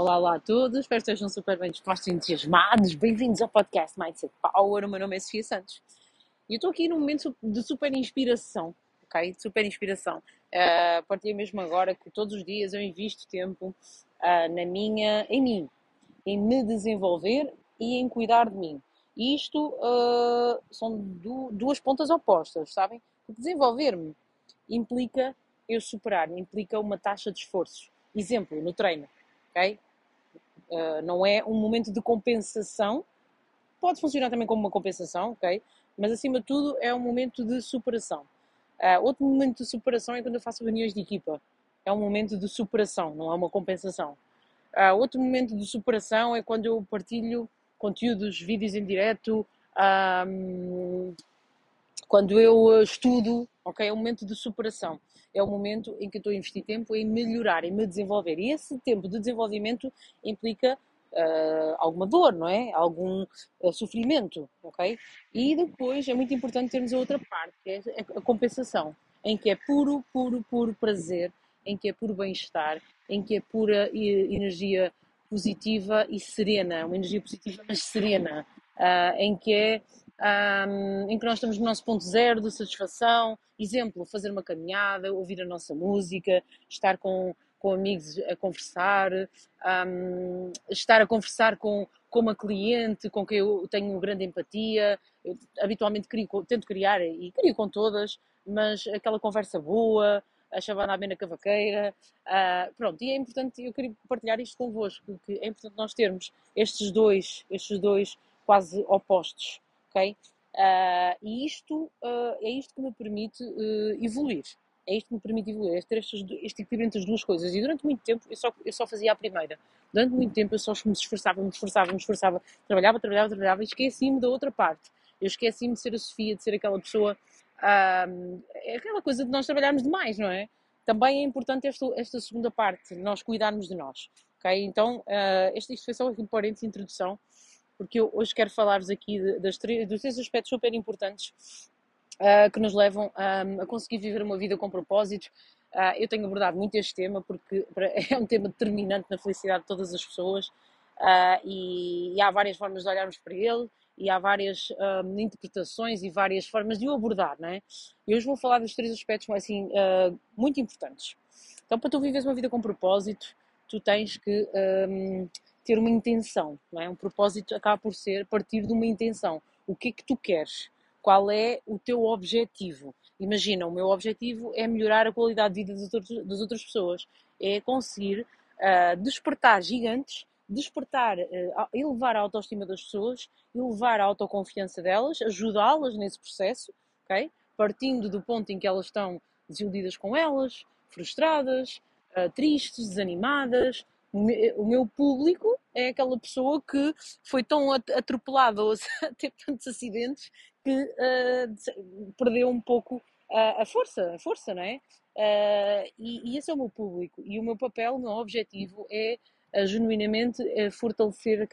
Olá, olá a todos, espero que estejam super bem dispostos e entusiasmados. Bem-vindos ao podcast Mindset Power. O meu nome é Sofia Santos e eu estou aqui num momento de super inspiração, ok? De super inspiração. Uh, partilhei mesmo agora que todos os dias eu invisto tempo uh, na minha, em mim, em me desenvolver e em cuidar de mim. E isto uh, são du duas pontas opostas, sabem? Desenvolver-me implica eu superar, implica uma taxa de esforço. Exemplo, no treino ok? Uh, não é um momento de compensação, pode funcionar também como uma compensação, ok? Mas acima de tudo é um momento de superação. Uh, outro momento de superação é quando eu faço reuniões de equipa. É um momento de superação, não é uma compensação. Uh, outro momento de superação é quando eu partilho conteúdos, vídeos em direto, um, quando eu estudo, ok? É um momento de superação é o momento em que estou a investir tempo em melhorar, em me desenvolver. E esse tempo de desenvolvimento implica uh, alguma dor, não é? Algum uh, sofrimento, ok? E depois é muito importante termos a outra parte, que é a compensação, em que é puro, puro, puro prazer, em que é puro bem-estar, em que é pura energia positiva e serena, uma energia positiva mas serena, uh, em que é um, em que nós estamos no nosso ponto zero de satisfação. Exemplo, fazer uma caminhada, ouvir a nossa música, estar com, com amigos a conversar, um, estar a conversar com, com uma cliente com quem eu tenho grande empatia. Eu, habitualmente crio, tento criar e crio com todas, mas aquela conversa boa, a chavana bem na cavaqueira. Uh, pronto, e é importante, eu queria partilhar isto convosco, que é importante nós termos estes dois, estes dois quase opostos ok? Uh, e isto uh, é isto que me permite uh, evoluir. É isto que me permite evoluir, é ter este, este equilíbrio entre as duas coisas. E durante muito tempo eu só, eu só fazia a primeira. Durante muito tempo eu só me esforçava, me esforçava, me esforçava, trabalhava, trabalhava, trabalhava e esqueci-me da outra parte. Eu esqueci-me de ser a Sofia, de ser aquela pessoa. é aquela coisa de nós trabalharmos demais, não é? Também é importante esta, esta segunda parte, nós cuidarmos de nós. ok? Então, este, isto foi só um parênteses de introdução porque eu hoje quero falar-vos aqui das dos três aspectos super importantes uh, que nos levam a conseguir viver uma vida com propósitos. Uh, eu tenho abordado muito este tema porque é um tema determinante na felicidade de todas as pessoas uh, e, e, há várias formas de olharmos para ele e há várias interpretações e várias formas de o abordar, não é? E hoje vou falar dos três aspectos assim, muito importantes. Então, para tu viveres uma vida com propósito, tu tens que um, ter uma intenção, não é? Um propósito acaba por ser partir de uma intenção. O que é que tu queres? Qual é o teu objetivo? Imagina, o meu objetivo é melhorar a qualidade de vida das outras, das outras pessoas, é conseguir uh, despertar gigantes, despertar, uh, elevar a autoestima das pessoas, elevar a autoconfiança delas, ajudá-las nesse processo, ok? Partindo do ponto em que elas estão desiludidas com elas, frustradas, uh, tristes, desanimadas, o meu público é aquela pessoa que foi tão atropelada ou teve tantos acidentes que uh, perdeu um pouco uh, a força, a força, não é? Uh, e, e, esse é o meu público. E o meu papel, o meu objetivo é genuinamente fortalecer,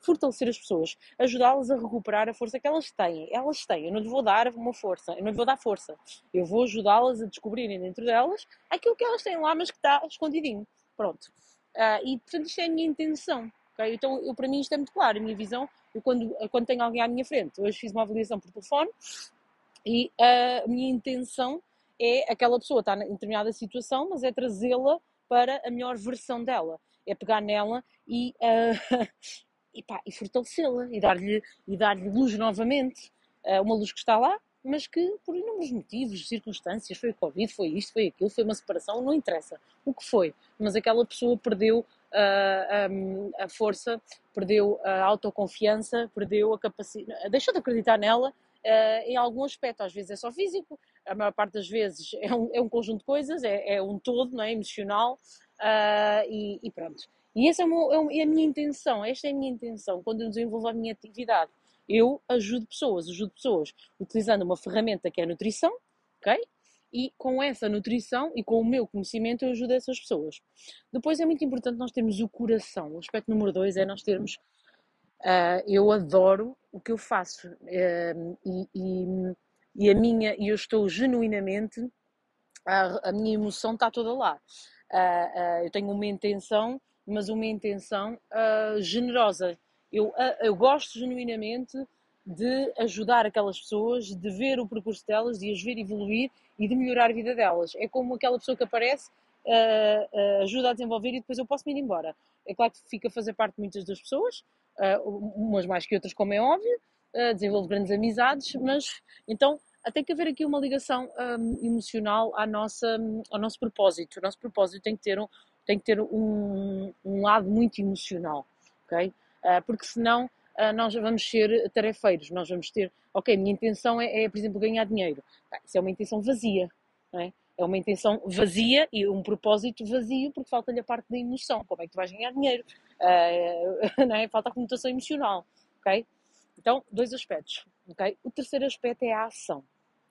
fortalecer as pessoas, ajudá-las a recuperar a força que elas têm. Elas têm, eu não lhes vou dar uma força, eu não lhes vou dar força. Eu vou ajudá-las a descobrirem dentro delas aquilo que elas têm lá, mas que está escondidinho. Pronto. Uh, e, portanto, isto é a minha intenção. Okay? Então, eu, para mim, isto é muito claro. A minha visão, eu, quando, quando tenho alguém à minha frente, hoje fiz uma avaliação por telefone e uh, a minha intenção é aquela pessoa estar em determinada situação, mas é trazê-la para a melhor versão dela. É pegar nela e, uh, e, e fortalecê-la e dar-lhe dar luz novamente. uma luz que está lá, mas que por inúmeros motivos, circunstâncias, foi o Covid, foi isto, foi aquilo, foi uma separação, não interessa o que foi, mas aquela pessoa perdeu uh, ah, um, a força, perdeu a autoconfiança, perdeu a capacidade, deixou de acreditar nela uh, em algum aspecto, às vezes é só físico, a maior parte das vezes é um, é um conjunto de coisas, é, é um todo, não é? emocional, uh, e, e, pronto. E essa é, é, é a minha intenção, esta é a minha intenção quando eu desenvolvo a minha atividade eu ajudo pessoas, ajudo pessoas utilizando uma ferramenta que é a nutrição, ok? E com essa nutrição e com o meu conhecimento eu ajudo essas pessoas. Depois é muito importante nós termos o coração. O aspecto número dois é nós termos. Uh, eu adoro o que eu faço uh, e, e, e, a minha, e eu estou genuinamente, a, a minha emoção está toda lá. Uh, eu tenho uma intenção mas uma intenção generosa. Eu, uh, eu gosto genuinamente de ajudar aquelas pessoas, de ver o percurso delas, de as ver evoluir e de melhorar a vida delas. É como aquela pessoa que aparece, uh, ajuda a desenvolver e depois eu posso me ir embora. É claro que fica a fazer parte de muitas das pessoas, umas mais que outras, como é óbvio, desenvolvo grandes amizades, mas então tem que haver aqui uma ligação um, emocional à nossa, ao nosso propósito. O nosso propósito tem que ter um, tem que ter um, um lado muito emocional, ok? Uh, porque senão uh, nós vamos ser tarefeiros, nós vamos ter, ok, minha intenção é, é por exemplo, ganhar dinheiro. Ah, isso é uma intenção vazia, não é? É uma intenção vazia e um propósito vazio porque falta-lhe a parte da emoção. Como é que tu vais ganhar dinheiro? Uh, não é? Falta a conotação emocional, ok? Então, dois aspectos, ok? O terceiro aspecto é a ação.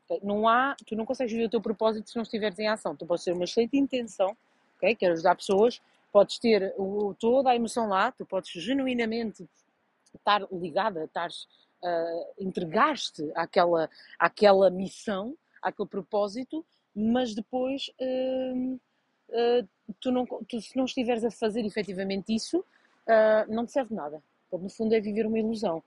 Okay? Não há, tu não consegues viver o teu propósito se não estiveres em ação. Tu podes ter uma excelente intenção, ok? Quero ajudar pessoas, podes ter o, toda a emoção lá, tu podes genuinamente estar ligada, estar, uh, entregar-te àquela, àquela missão, àquele propósito, mas depois uh, uh, tu não, tu, se não estiveres a fazer efetivamente isso, uh, não te serve nada. Então, no fundo é viver uma ilusão.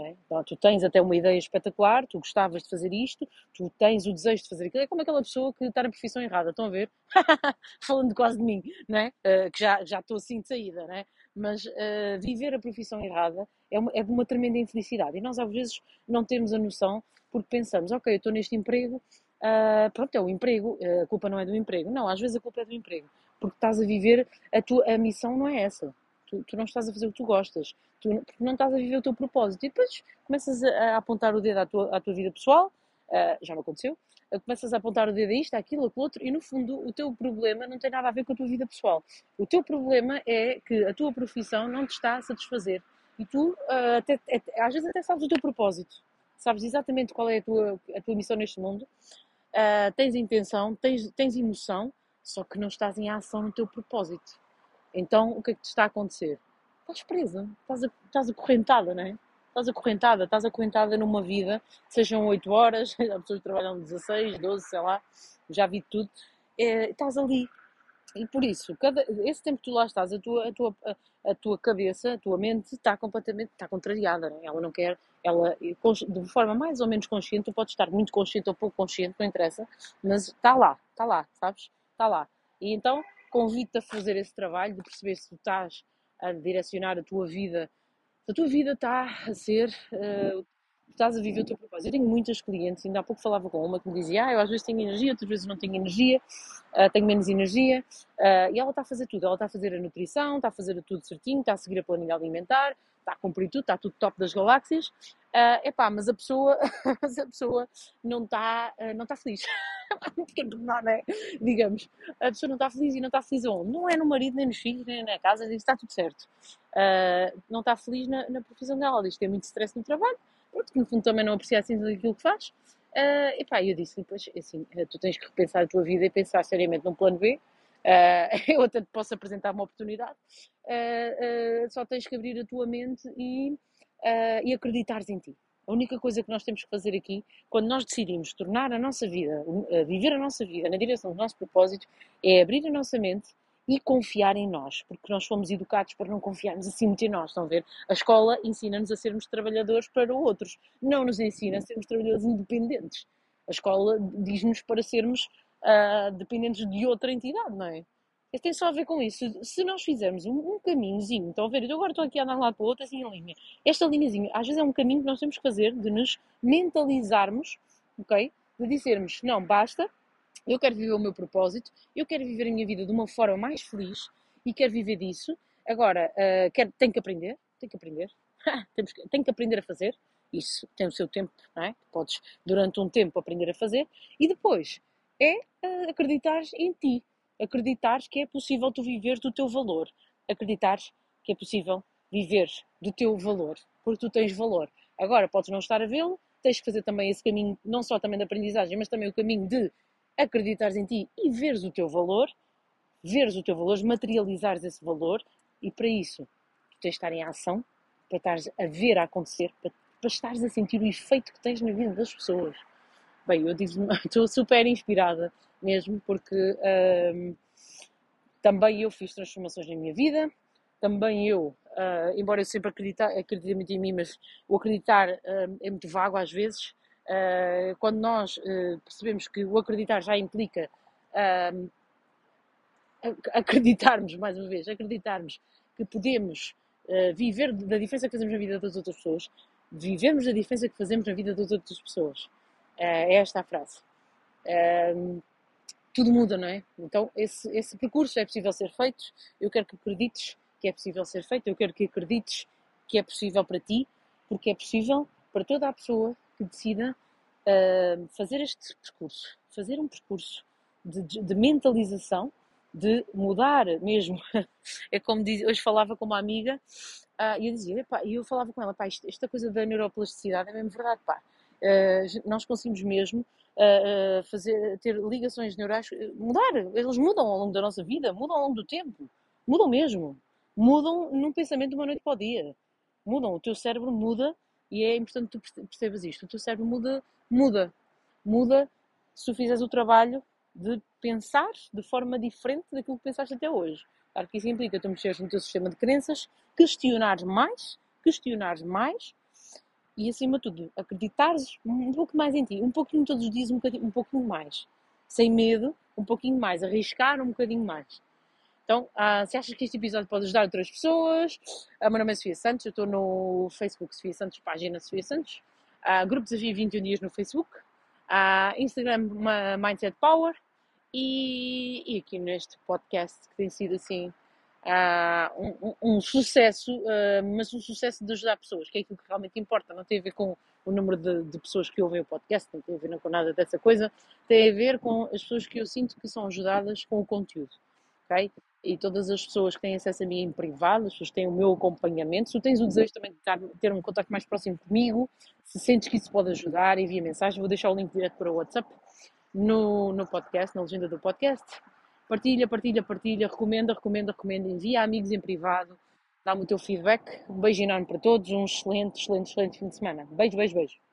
É? Então, tu tens até uma ideia espetacular, tu gostavas de fazer isto, tu tens o desejo de fazer aquilo. É como aquela pessoa que está na profissão errada, estão a ver? Falando quase de mim, né? Uh, que já, já estou assim de saída, né? Mas uh, viver a profissão errada é, uma, é de uma tremenda infelicidade. E nós às vezes não temos a noção porque pensamos, ok, eu estou neste emprego, uh, pronto, é o emprego, a culpa não é do emprego. Não, às vezes a culpa é do emprego, porque estás a viver, a tua a missão não é essa. Tu, tu, não estás a fazer o que tu gostas, tu não estás a viver o teu propósito. E depois começas a, a apontar o dedo à tua, à tua vida pessoal, uh, já me aconteceu, uh, começas a apontar o dedo a isto, àquilo, àquilo outro, e no fundo o teu problema não tem nada a ver com a tua vida pessoal. O teu problema é que a tua profissão não te está a satisfazer. E tu, uh, até, até, às vezes, até sabes o teu propósito, sabes exatamente qual é a tua, a tua missão neste mundo, tens intenção, tens, tens emoção, só que não estás em ação no teu propósito. Então, o que é que te está a acontecer? Estás presa, estás, a, estás acorrentada, não é? Estás acorrentada, estás acorrentada numa vida, sejam 8 horas, há pessoas trabalham 16, 12, sei lá, já vi tudo, é, estás ali. E por isso, cada, esse tempo que tu lá estás, a tua, a, tua, a tua cabeça, a tua mente está completamente está contrariada. Não é? Ela não quer, ela, de forma mais ou menos consciente, tu podes estar muito consciente ou pouco consciente, não interessa, mas está lá, está lá, sabes? Está lá. E então, convido-te a fazer esse trabalho de perceber se tu estás a direcionar a tua vida, se a tua vida está a ser, uh, estás a viver o teu propósito. Eu tenho muitas clientes, ainda há pouco falava com uma que me dizia, ah, eu às vezes tenho energia, outras vezes não tenho energia, uh, tenho menos energia, uh, e ela está a fazer tudo, ela está a fazer a nutrição, está a fazer tudo certinho, está a seguir a planilha alimentar, está a cumprir tudo, está tudo top das galáxias, uh, epá, mas a pessoa, mas a pessoa não está, não está feliz. não, né? Digamos, a pessoa não está feliz e não está feliz onde? Não é no marido, nem nos filhos, nem na casa, está tudo certo. Uh, não está feliz na, na profissão dela, diz que tem muito stress no trabalho, porque no fundo também não aprecia assim tudo aquilo que faz. Uh, epá, eu disse depois, assim, tu tens que repensar a tua vida e pensar seriamente num plano B, Uh, eu até te posso apresentar uma oportunidade, uh, só tens que abrir a tua mente e, e acreditares em ti. A única coisa que nós temos que fazer aqui, quando nós decidimos tornar a nossa vida, viver a nossa vida na direção do nosso propósito, é abrir a nossa mente e confiar em nós, porque nós fomos educados para não confiarmos assim muito em nós. Estão a ver? A escola ensina-nos a sermos trabalhadores para outros, não nos ensina a sermos trabalhadores independentes. A escola diz-nos para sermos uh, dependentes de outra entidade, não é? Isso tem só a ver com isso. Se nós fizermos um, um caminhozinho, estão a ver? Eu agora estou aqui a andar lá para outra assim em linha. Esta linhazinha, às vezes é um caminho que nós temos que fazer de nos mentalizarmos, ok? De dizermos, não, basta, eu quero viver o meu propósito, eu quero viver a minha vida de uma forma mais feliz e quero viver disso. Agora, uh, quero, tenho que aprender, tenho que aprender, Temos que, tenho que aprender a fazer. Isso tem o seu tempo, não é? Podes, durante um tempo, aprender a fazer. E depois, é uh, acreditares em ti, acreditares que é possível tu viver do teu valor, acreditares que é possível viver do teu valor, porque tu tens valor. Agora, podes não estar a vê-lo, tens que fazer também esse caminho, não só também da aprendizagem, mas também o caminho de acreditares em ti e veres o teu valor, veres o teu valor, materializares esse valor, e para isso tu tens de estar em ação, para estares a ver a acontecer, para, para estares a sentir o efeito que tens na vida das pessoas. Bem, eu estou super inspirada mesmo, porque um, também eu fiz transformações na minha vida, também eu, uh, embora eu sempre acredite, acredite muito em mim, mas o acreditar uh, é muito vago às vezes. Uh, quando nós percebemos que o acreditar já implica acreditarmos, mais uma vez, acreditarmos que podemos viver da diferença que fazemos na vida das outras pessoas, vivemos da diferença que fazemos na vida das outras pessoas. É esta a frase. tudo muda, não é? Então, esse, esse percurso é possível ser feito. Eu quero que acredites que é possível ser feito, eu quero que acredites que é possível para ti, porque é possível para toda a pessoa que decida uh, fazer este percurso, fazer um percurso de, de, de mentalização, de mudar mesmo. é como diz, hoje falava com uma amiga uh, e eu dizia, e eu falava com ela, pá, isto, esta coisa da neuroplasticidade é mesmo verdade, pá. Uh, nós conseguimos mesmo uh, fazer, ter ligações neurais, mudar, eles mudam ao longo da nossa vida, mudam ao longo do tempo, mudam mesmo mudam num pensamento de uma noite para o dia. Mudam, o teu cérebro muda e é importante que tu percebas isto. O teu cérebro muda, muda, muda se tu fizeres o trabalho de pensar de forma diferente daquilo que pensaste até hoje. Claro que isso implica tu mexeres no teu sistema de crenças, questionares mais, questionares mais e, acima de tudo, acreditares um pouco mais em ti, um pouquinho todos os dias, um, um pouquinho mais. Sem medo, um pouquinho mais, arriscar um bocadinho mais. Então, uh, se achas que este episódio pode ajudar outras pessoas, uh, meu nome é Sofia Santos, eu estou no Facebook Sofia Santos, página Sofia Santos, uh, Grupo Desafio 21 Dias no Facebook, uh, Instagram Mindset Power e, e, aqui neste podcast que tem sido assim um, um, um, sucesso, mas um sucesso de ajudar pessoas, que é aquilo que realmente importa, não tem a ver com o número de, de, pessoas que ouvem o podcast, não tem a ver com nada dessa coisa, tem a ver com as pessoas que eu sinto que são ajudadas com o conteúdo. Okay? e todas as pessoas que têm acesso a mim em privado, as pessoas que têm o meu acompanhamento, se tu tens o desejo também de ter um contato mais próximo comigo, se sentes que isso pode ajudar, envia mensagem, vou deixar o link direto para o WhatsApp no, no podcast, na legenda do podcast. Partilha, partilha, partilha, recomenda, recomenda, recomenda, envia a amigos em privado, dá-me o teu feedback. Um beijo enorme para todos, um excelente, excelente, excelente fim de semana. Beijo, beijo, beijo.